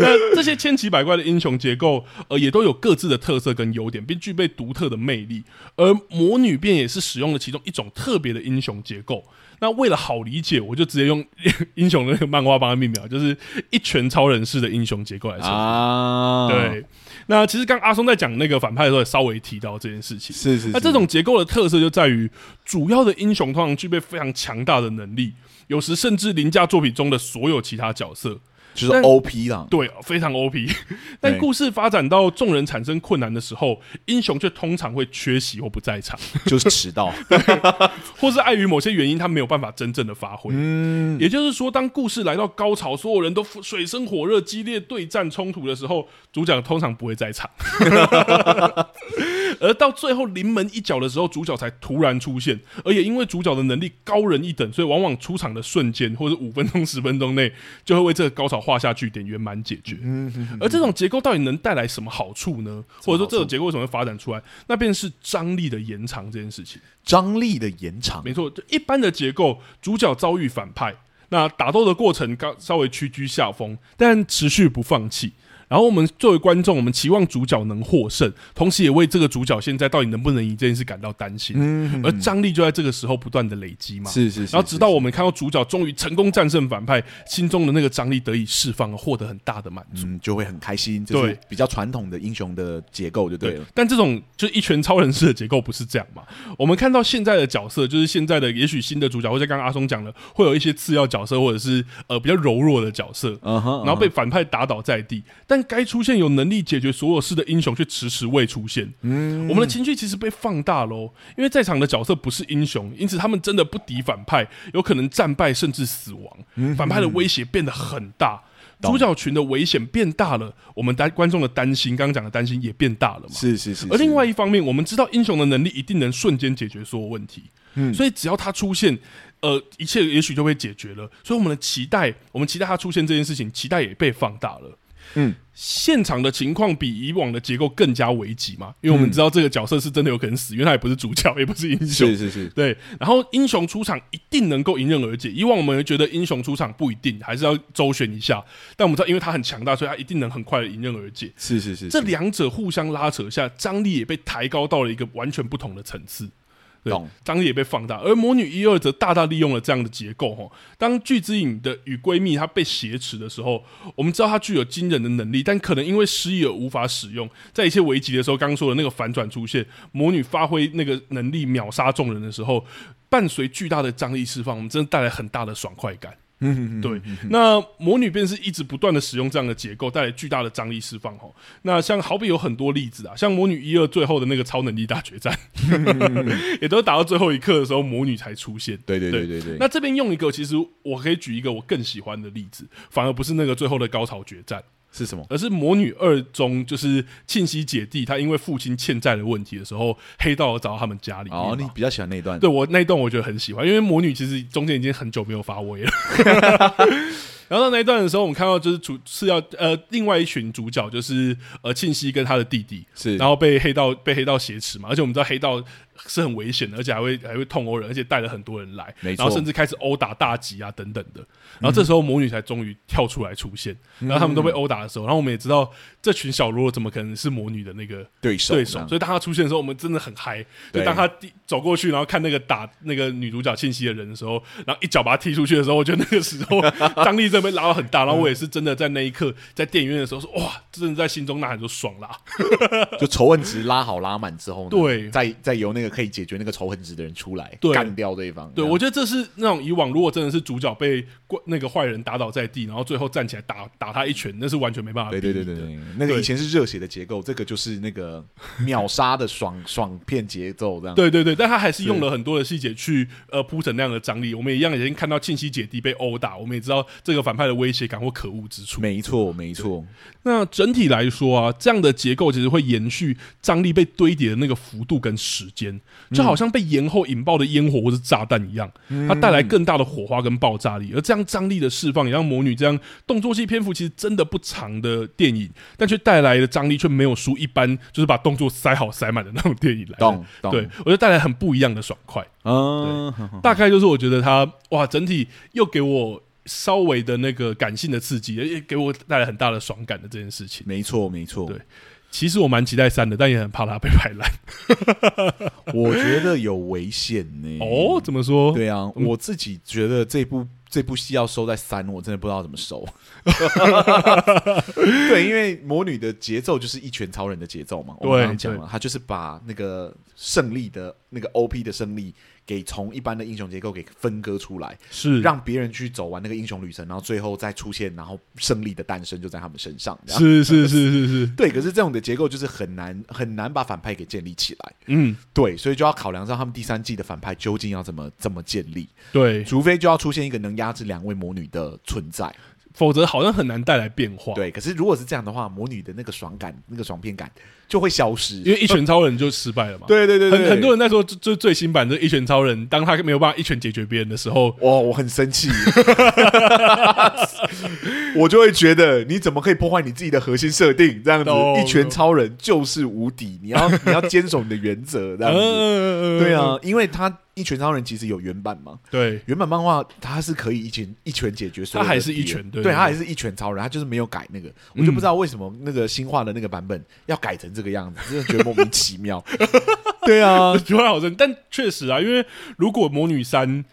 那这些千奇百怪的英雄结构，呃，也都有各自的特色跟优点，并具备独特的魅力。而魔女便也是使用了其中一种特别的英雄结构。那为了好理解，我就直接用英雄的那个漫画帮他命名，就是一拳超人式的英雄结构来说。啊，对。那其实刚阿松在讲那个反派的时候，也稍微提到这件事情。是是是。那这种结构的特色就在于，主要的英雄通常具备非常强大的能力，有时甚至凌驾作品中的所有其他角色。就是 OP 啦，对，非常 OP。但故事发展到众人产生困难的时候，英雄却通常会缺席或不在场，就是迟到，或是碍于某些原因，他没有办法真正的发挥。嗯，也就是说，当故事来到高潮，所有人都水深火热、激烈对战冲突的时候，主角通常不会在场。而到最后临门一脚的时候，主角才突然出现，而也因为主角的能力高人一等，所以往往出场的瞬间，或者五分钟、十分钟内，就会为这个高潮画下句点，圆满解决。而这种结构到底能带来什么好处呢？或者说，这种结构为什么会发展出来？那便是张力的延长这件事情。张力的延长，没错。就一般的结构，主角遭遇反派，那打斗的过程刚稍微屈居下风，但持续不放弃。然后我们作为观众，我们期望主角能获胜，同时也为这个主角现在到底能不能赢这件事感到担心。嗯，而张力就在这个时候不断的累积嘛。是是是。然后直到我们看到主角终于成功战胜反派，心中的那个张力得以释放，获得很大的满足，就会很开心。对，比较传统的英雄的结构就对了。但这种就一拳超人式的结构不是这样嘛？我们看到现在的角色，就是现在的也许新的主角，或者刚刚阿松讲的，会有一些次要角色，或者是呃比较柔弱的角色，然后被反派打倒在地，但该出现有能。力解决所有事的英雄却迟迟未出现，嗯，我们的情绪其实被放大喽，因为在场的角色不是英雄，因此他们真的不敌反派，有可能战败甚至死亡。反派的威胁变得很大，主角群的危险变大了，我们担观众的担心，刚刚讲的担心也变大了嘛。是是是。而另外一方面，我们知道英雄的能力一定能瞬间解决所有问题，嗯，所以只要他出现，呃，一切也许就被解决了。所以我们的期待，我们期待他出现这件事情，期待也被放大了。嗯，现场的情况比以往的结构更加危急嘛，因为我们知道这个角色是真的有可能死，因为他也不是主角，也不是英雄，是是是，对。然后英雄出场一定能够迎刃而解，以往我们觉得英雄出场不一定，还是要周旋一下。但我们知道，因为他很强大，所以他一定能很快的迎刃而解。是是是，是，这两者互相拉扯下，张力也被抬高到了一个完全不同的层次。对，张力也被放大，而魔女一二则大大利用了这样的结构。哈，当巨之影的与闺蜜她被挟持的时候，我们知道她具有惊人的能力，但可能因为失忆而无法使用。在一切危急的时候，刚刚说的那个反转出现，魔女发挥那个能力秒杀众人的时候，伴随巨大的张力释放，我们真的带来很大的爽快感。嗯，对，那魔女便是一直不断的使用这样的结构，带来巨大的张力释放吼。那像好比有很多例子啊，像魔女一二最后的那个超能力大决战，也都打到最后一刻的时候，魔女才出现。对对对对对。那这边用一个，其实我可以举一个我更喜欢的例子，反而不是那个最后的高潮决战。是什么？而是魔女二中，就是庆熙姐弟，他因为父亲欠债的问题的时候，黑道找到他们家里。哦，你比较喜欢那一段？对，我那一段我觉得很喜欢，因为魔女其实中间已经很久没有发威了。然后到那一段的时候，我们看到就是主是要呃另外一群主角就是呃庆熙跟他的弟弟是，然后被黑道被黑道挟持嘛，而且我们知道黑道。是很危险的，而且还会还会痛殴人，而且带了很多人来，然后甚至开始殴打大吉啊等等的。然后这时候魔女才终于跳出来出现，嗯、然后他们都被殴打的时候，然后我们也知道这群小喽啰怎么可能是魔女的那个对手对手，所以当他出现的时候，我们真的很嗨。就当他走过去，然后看那个打那个女主角信息的人的时候，然后一脚把他踢出去的时候，我觉得那个时候 张力真的被拉到很大。然后我也是真的在那一刻在电影院的时候说哇，真的在心中呐喊说爽啦！就仇恨值拉好拉满之后呢，对，再再由那个可以解决那个仇恨。恨值的人出来干掉对方，对，我觉得这是那种以往如果真的是主角被那个坏人打倒在地，然后最后站起来打打他一拳，那是完全没办法。对对对对对，那个以前是热血的结构，这个就是那个 秒杀的爽爽片节奏这样。对对对，但他还是用了很多的细节去呃铺成那样的张力。我们一样已经看到庆熙姐弟被殴打，我们也知道这个反派的威胁感或可恶之处。没错没错。那整体来说啊，这样的结构其实会延续张力被堆叠的那个幅度跟时间，就好像被延后引爆的烟火或是炸弹一样，它带来更大的火花跟爆炸力。而这样张力的释放，也让魔女这样动作戏篇幅其实真的不长的电影，但却带来的张力却没有输一般，就是把动作塞好塞满的那种电影来。对，我觉得带来很不一样的爽快。嗯，大概就是我觉得它哇，整体又给我稍微的那个感性的刺激，也给我带来很大的爽感的这件事情。没错，没错。对。其实我蛮期待三的，但也很怕它被拍烂。我觉得有危险呢。哦，怎么说？对啊，我自己觉得这部这部戏要收在三，我真的不知道怎么收。对，因为魔女的节奏就是一拳超人的节奏嘛。我刚刚讲了，他就是把那个胜利的那个 OP 的胜利。给从一般的英雄结构给分割出来，是让别人去走完那个英雄旅程，然后最后再出现，然后胜利的诞生就在他们身上。是是是是是，对。可是这种的结构就是很难很难把反派给建立起来。嗯，对，所以就要考量到他们第三季的反派究竟要怎么怎么建立。对，除非就要出现一个能压制两位魔女的存在。否则好像很难带来变化。对，可是如果是这样的话，魔女的那个爽感、那个爽片感就会消失，因为一拳超人就失败了嘛。对对对，对，很很多人在说，就最新版的一拳超人，当他没有办法一拳解决别人的时候，哇，我很生气，我就会觉得你怎么可以破坏你自己的核心设定？这样子，一拳超人就是无敌，你要 你要坚守你的原则，这样子。对啊，因为他。一拳超人其实有原版嘛？对，原版漫画他是可以一拳一拳解决所有的，他还是一拳，对，对，他还是一拳超人，他就是没有改那个，我就不知道为什么那个新画的那个版本要改成这个样子，真的觉得莫名其妙。对啊，觉得好生，但确实啊，因为如果魔女三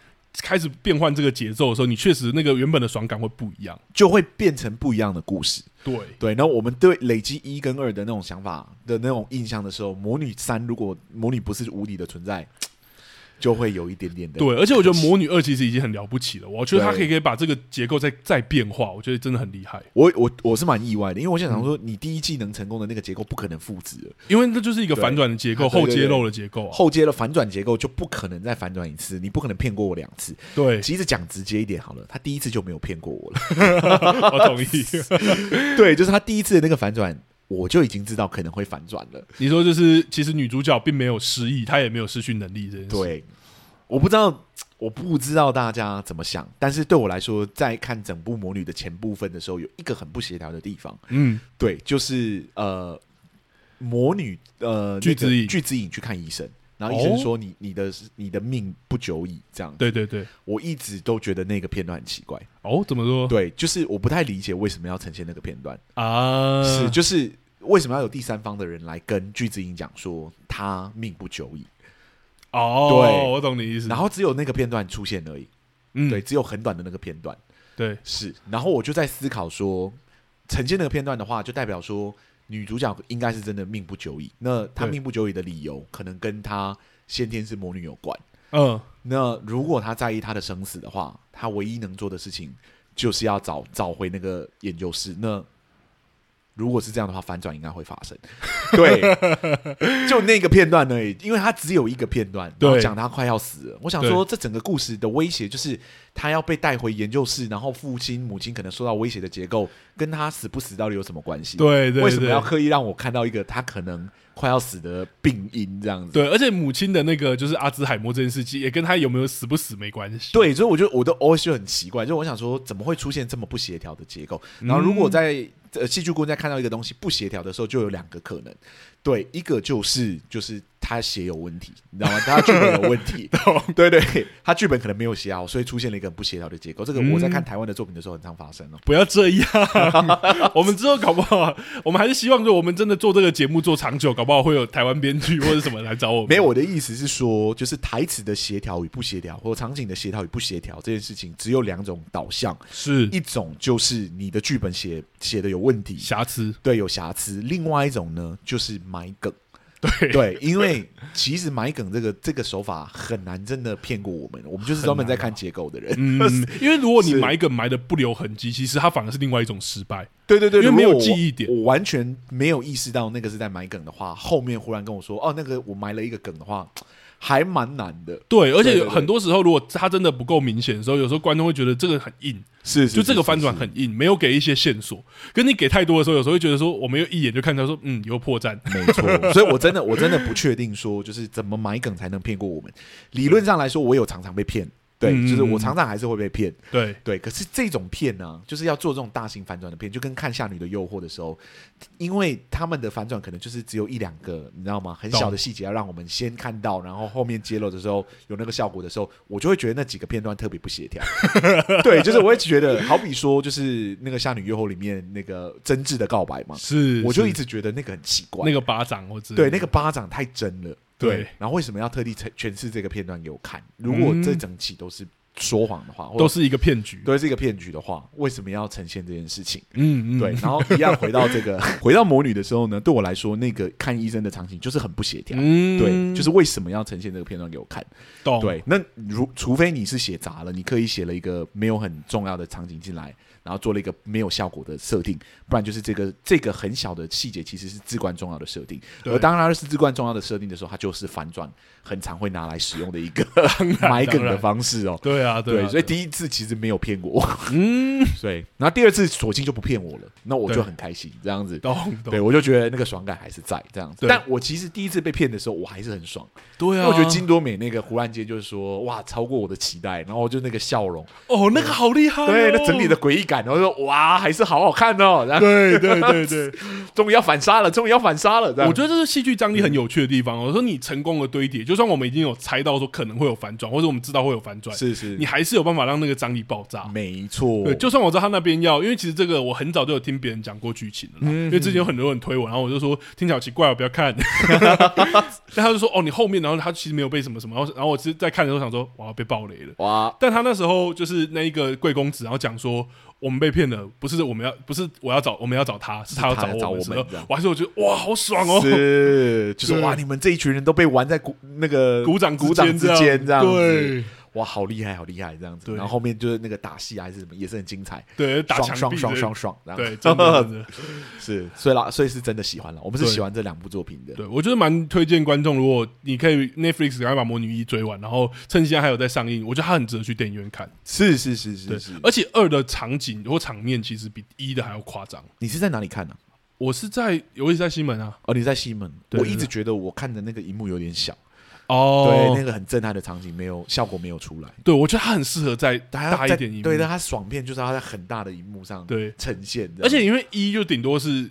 开始变换这个节奏的时候，你确实那个原本的爽感会不一样，就会变成不一样的故事。对对，然后我们对累积一跟二的那种想法的那种印象的时候，魔女三如果魔女不是无敌的存在。就会有一点点的对，而且我觉得魔女二其实已经很了不起了，我觉得他可以可以把这个结构再再变化，我觉得真的很厉害。我我我是蛮意外的，因为我想想说，你第一季能成功的那个结构不可能复制，因为那就是一个反转的结构，后揭露的结构，啊，后接了反转结构就不可能再反转一次，你不可能骗过我两次。对，其实讲直接一点好了，他第一次就没有骗过我了。我同意。对，就是他第一次的那个反转。我就已经知道可能会反转了。你说就是，其实女主角并没有失忆，她也没有失去能力这件事。对，我不知道，我不知道大家怎么想，但是对我来说，在看整部《魔女》的前部分的时候，有一个很不协调的地方。嗯，对，就是呃，魔女呃，巨子影巨子影去看医生，然后医生说你：“你你的你的命不久矣。”这样。对对对，我一直都觉得那个片段很奇怪。哦，怎么说？对，就是我不太理解为什么要呈现那个片段啊？是就是。为什么要有第三方的人来跟巨子英讲说他命不久矣？哦，对，我懂你意思。然后只有那个片段出现而已，嗯，对，只有很短的那个片段，对，是。然后我就在思考说，呈现那个片段的话，就代表说女主角应该是真的命不久矣。那她命不久矣的理由，可能跟她先天是魔女有关。嗯，那如果她在意她的生死的话，她唯一能做的事情就是要找找回那个研究室。那如果是这样的话，反转应该会发生。对，就那个片段而已，因为他只有一个片段，然后讲他快要死了。我想说，这整个故事的威胁就是他要被带回研究室，然后父亲、母亲可能受到威胁的结构，跟他死不死到底有什么关系？对，对，对，为什么要刻意让我看到一个他可能？快要死的病因这样子，对，而且母亲的那个就是阿兹海默这件事情，也跟他有没有死不死没关系。对，所以我觉得我的 always 就很奇怪，就我想说，怎么会出现这么不协调的结构？然后如果在呃戏剧顾问在看到一个东西不协调的时候，就有两个可能。对，一个就是就是他写有问题，你知道吗？他剧本有问题，对对，他剧本可能没有写好，所以出现了一个不协调的结构。这个我在看台湾的作品的时候很常发生哦。不要这样，我们之后搞不好，我们还是希望说，我们真的做这个节目做长久，搞不好会有台湾编剧或者什么来找我们。没有，我的意思是说，就是台词的协调与不协调，或场景的协调与不协调这件事情，只有两种导向，是一种就是你的剧本写写的有问题，瑕疵，对，有瑕疵；另外一种呢，就是。埋梗，对对，因为其实埋梗这个这个手法很难真的骗过我们，我们就是专门在看结构的人。嗯，因为如果你埋梗埋的不留痕迹，其实它反而是另外一种失败。对对对，因为没有记忆点，我完全没有意识到那个是在埋梗的话，后面忽然跟我说，哦，那个我埋了一个梗的话。还蛮难的，对，而且很多时候，如果他真的不够明显的时候，有时候观众会觉得这个很硬，是，就这个翻转很硬，没有给一些线索。跟你给太多的时候，有时候会觉得说，我们又一眼就看到说，嗯，有破绽，没错。所以我真的，我真的不确定说，就是怎么埋梗才能骗过我们。理论上来说，我有常常被骗。对，就是我常常还是会被骗。对对，可是这种骗呢，就是要做这种大型反转的骗，就跟看《夏女的诱惑》的时候，因为他们的反转可能就是只有一两个，你知道吗？很小的细节要让我们先看到，然后后面揭露的时候有那个效果的时候，我就会觉得那几个片段特别不协调。对，就是我会觉得，好比说，就是那个《夏女诱惑》里面那个真挚的告白嘛，是，我就一直觉得那个很奇怪，那个巴掌，我知道，对，那个巴掌太真了。对，然后为什么要特地诠诠释这个片段给我看？如果这整期都是说谎的话，都是一个骗局，都是一个骗局的话，为什么要呈现这件事情？嗯嗯，对。然后一样回到这个，回到魔女的时候呢，对我来说，那个看医生的场景就是很不协调。嗯，对，就是为什么要呈现这个片段给我看？懂。对，那如除非你是写砸了，你刻意写了一个没有很重要的场景进来。然后做了一个没有效果的设定，不然就是这个这个很小的细节其实是至关重要的设定。而当它是至关重要的设定的时候，它就是反转很常会拿来使用的一个埋梗的方式哦。对啊，对，所以第一次其实没有骗过我，嗯，对。然后第二次索性就不骗我了，那我就很开心这样子。对，我就觉得那个爽感还是在这样子。但我其实第一次被骗的时候，我还是很爽。对啊，我觉得金多美那个忽然间就是说哇，超过我的期待，然后就那个笑容，哦，那个好厉害，对，那整体的诡异感，然后说哇，还是好好看哦。对对对对，终于要反杀了，终于要反杀了。我觉得这是戏剧张力很有趣的地方。我说你成功的堆叠，就算我们已经有猜到说可能会有反转，或者我们知道会有反转，是是，你还是有办法让那个张力爆炸。没错，对，就算我知道他那边要，因为其实这个我很早就有听别人讲过剧情了，因为之前有很多人推我，然后我就说听起来好奇怪，我不要看。但他就说哦，你后面，然后他其实没有被什么什么，然后然后我其实在看的时候想说哇，被爆雷了哇！但他那时候就是那一个贵公子，然后讲说。我们被骗了，不是我们要，不是我要找，我们要找他，是他要找我们。我还是我觉得哇，好爽哦！是，就是哇，你们这一群人都被玩在鼓那个鼓掌鼓掌之间这样子。对。哇，好厉害，好厉害，这样子。然后后面就是那个打戏还是什么，也是很精彩。对，打爽爽爽爽爽。对，真的 是，所以啦，所以是真的喜欢了。我们是喜欢这两部作品的。对，我觉得蛮推荐观众，如果你可以 Netflix 赶快把《魔女一》追完，然后趁现在还有在上映，我觉得它很值得去电影院看。是是是是是，而且二的场景或场面其实比一的还要夸张。你是在哪里看呢？我是在，我也是在西门啊。哦，你在西门。我一直觉得我看的那个荧幕有点小。哦，对，那个很震撼的场景没有效果，没有出来。对，我觉得它很适合在大一点荧幕。对，它爽片就是要在很大的荧幕上对呈现。而且因为一就顶多是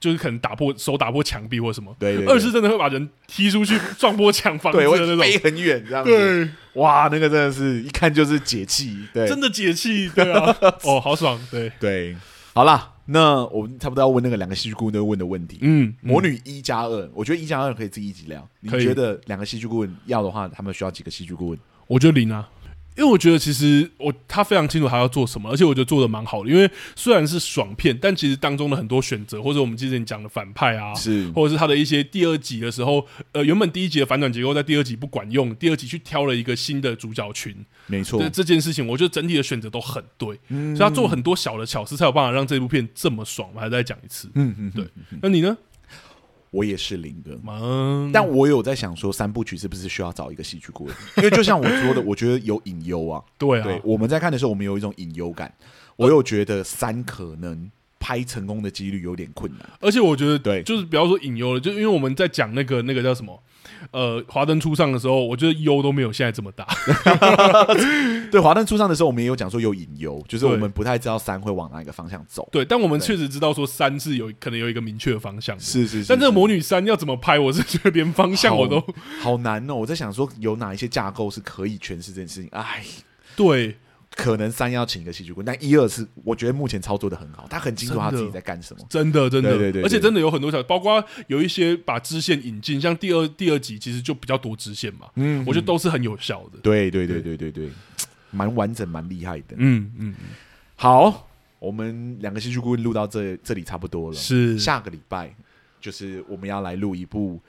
就是可能打破手打破墙壁或什么，对，二是真的会把人踢出去撞破墙房子的那种，飞很远这样子。对，哇，那个真的是一看就是解气，对，真的解气，对啊，哦，好爽，对对，好啦。那我们差不多要问那个两个戏剧顾问都问的问题。嗯，嗯魔女一加二，我觉得一加二可以自己一起聊。你觉得两个戏剧顾问要的话，他们需要几个戏剧顾问？我觉得零啊，因为我觉得其实我他非常清楚他要做什么，而且我觉得做的蛮好的。因为虽然是爽片，但其实当中的很多选择，或者我们之前讲的反派啊，是，或者是他的一些第二集的时候，呃，原本第一集的反转结构在第二集不管用，第二集去挑了一个新的主角群，没错。这这件事情，我觉得整体的选择都很对，嗯，所以他做很多小的巧思，才有办法让这部片这么爽。我还再讲一次，嗯嗯，对。那你呢？我也是零个，嗯、但我有在想说，三部曲是不是需要找一个戏剧顾问？因为就像我说的，我觉得有隐忧啊。对啊，对，我们在看的时候，我们有一种隐忧感。我又觉得三可能拍成功的几率有点困难，而且我觉得，对，就是不要说隐忧了，就因为我们在讲那个那个叫什么？呃，华灯初上的时候，我觉得忧都没有现在这么大。对，华灯初上的时候，我们也有讲说有隐忧，就是我们不太知道三会往哪一个方向走。对，但我们确实知道说三是有可能有一个明确的方向的。是是，是。但这个魔女三要怎么拍，我是觉得连方向我都好，好难哦。我在想说，有哪一些架构是可以诠释这件事情？哎，对。可能三要请一个戏剧顾问，但一二是我觉得目前操作的很好，他很清楚他自己在干什么，真的真的，对对对，而且真的有很多小，包括有一些把支线引进，像第二第二集其实就比较多支线嘛，嗯，我觉得都是很有效的，对对对对对对，蛮完整蛮厉害的，嗯嗯，好，我们两个戏剧顾问录到这这里差不多了，是。下个礼拜就是我们要来录一部。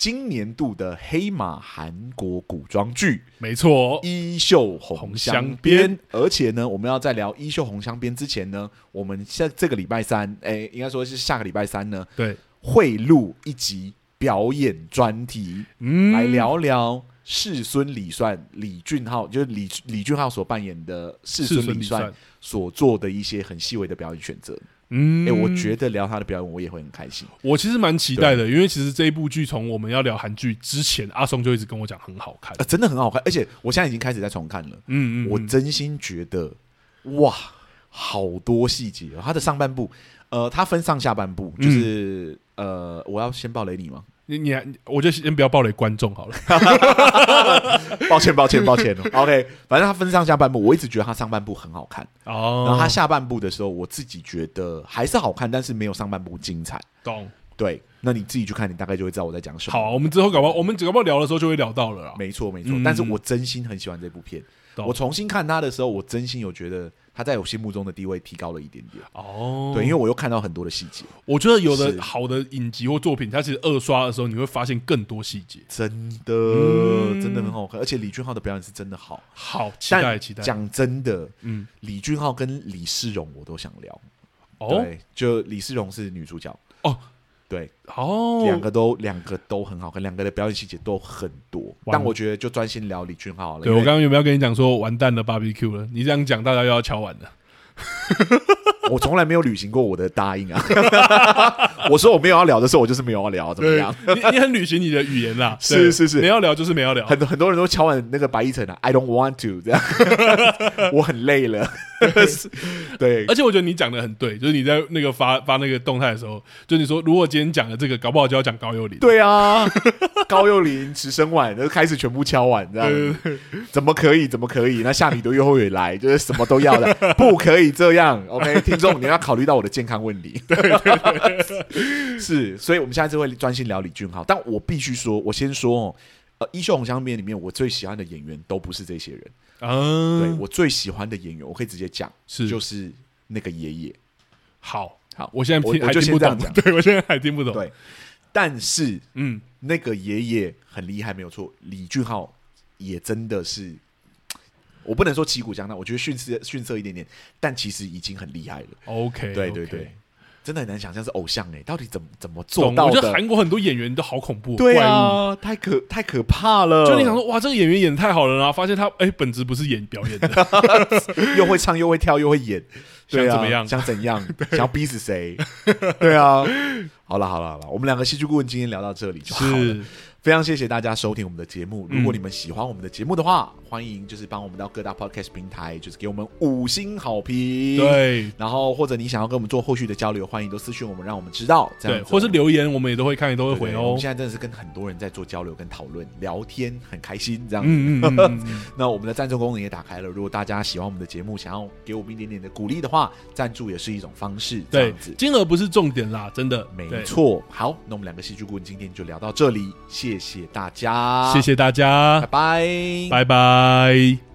今年度的黑马韩国古装剧，没错，《衣袖红香边》。而且呢，我们要在聊《衣袖红香边》之前呢，我们下这个礼拜三，哎，应该说是下个礼拜三呢，对，会录一集表演专题，嗯，来聊聊世孙李算李俊浩，就是李李俊浩所扮演的世孙李算所做的一些很细微的表演选择。嗯，哎、欸，我觉得聊他的表演，我也会很开心。我其实蛮期待的，因为其实这一部剧从我们要聊韩剧之前，阿松就一直跟我讲很好看，呃，真的很好看。而且我现在已经开始在重看了。嗯，嗯嗯，我真心觉得，哇，好多细节。他的上半部，呃，他分上下半部，就是、嗯、呃，我要先爆雷你吗？你你还，我就先不要暴雷观众好了。抱歉抱歉抱歉。OK，反正他分上下半部，我一直觉得他上半部很好看哦。然后他下半部的时候，我自己觉得还是好看，但是没有上半部精彩。懂？对，那你自己去看，你大概就会知道我在讲什么。好，我们之后搞不好，我们搞不好聊的时候就会聊到了啦。没错没错，嗯、但是我真心很喜欢这部片。懂我重新看他的时候，我真心有觉得。他在我心目中的地位提高了一点点哦，对，因为我又看到很多的细节。我觉得有的好的影集或作品，它其实二刷的时候你会发现更多细节，真的、嗯、真的很好看。而且李俊浩的表演是真的好，好期待期待。讲真的，嗯，李俊浩跟李世荣我都想聊。哦，对，就李世荣是女主角哦。对，哦，两个都两个都很好看，两个的表演细节都很多。但我觉得就专心聊李俊浩了。对，我刚刚有没有跟你讲说完蛋了 b 比 Q 了？你这样讲，大家又要敲碗了。我从来没有履行过我的答应啊！我说我没有要聊的时候，我就是没有要聊，怎么样？你你很履行你的语言啦，是是是，没要聊就是没要聊。很多很多人都敲完那个白一层啊，I don't want to 这样，我很累了。对，而且我觉得你讲的很对，就是你在那个发发那个动态的时候，就你说如果今天讲的这个，搞不好就要讲高幼霖。对啊，高幼霖、池生晚都开始全部敲完，这样怎么可以？怎么可以？那下米都又会来，就是什么都要的，不可以这样。OK，听众你要考虑到我的健康问题。对，对，对，是，所以我们下次会专心聊李俊浩。但我必须说，我先说哦，呃，《衣袖红香边》里面我最喜欢的演员都不是这些人。嗯，对，我最喜欢的演员，我可以直接讲，是就是那个爷爷。好好，我现在听还听不懂，对我现在还听不懂。对，但是嗯，那个爷爷很厉害，没有错。李俊浩也真的是，我不能说旗鼓相当，我觉得逊色逊色一点点，但其实已经很厉害了。OK，对对对。真的很难想象是偶像哎、欸，到底怎么怎么做到的？我觉得韩国很多演员都好恐怖，对啊，太可太可怕了。就你想说，哇，这个演员演得太好了，然后发现他哎、欸，本质不是演表演的，又会唱又会跳又会演，想怎么样？想怎样？想要逼死谁？对啊，好了好了好了，我们两个戏剧顾问今天聊到这里就好了。非常谢谢大家收听我们的节目。如果你们喜欢我们的节目的话，嗯、欢迎就是帮我们到各大 podcast 平台，就是给我们五星好评。对，然后或者你想要跟我们做后续的交流，欢迎都私讯我们，让我们知道。这样对，或是留言，我们也都会看，也都会回哦。我们现在真的是跟很多人在做交流跟讨论，聊天很开心这样子。嗯嗯 那我们的赞助功能也打开了，如果大家喜欢我们的节目，想要给我们一点点的鼓励的话，赞助也是一种方式。这样子，金额不是重点啦，真的没错。好，那我们两个戏剧顾问今天就聊到这里，谢谢大家。谢谢大家，拜拜，拜拜。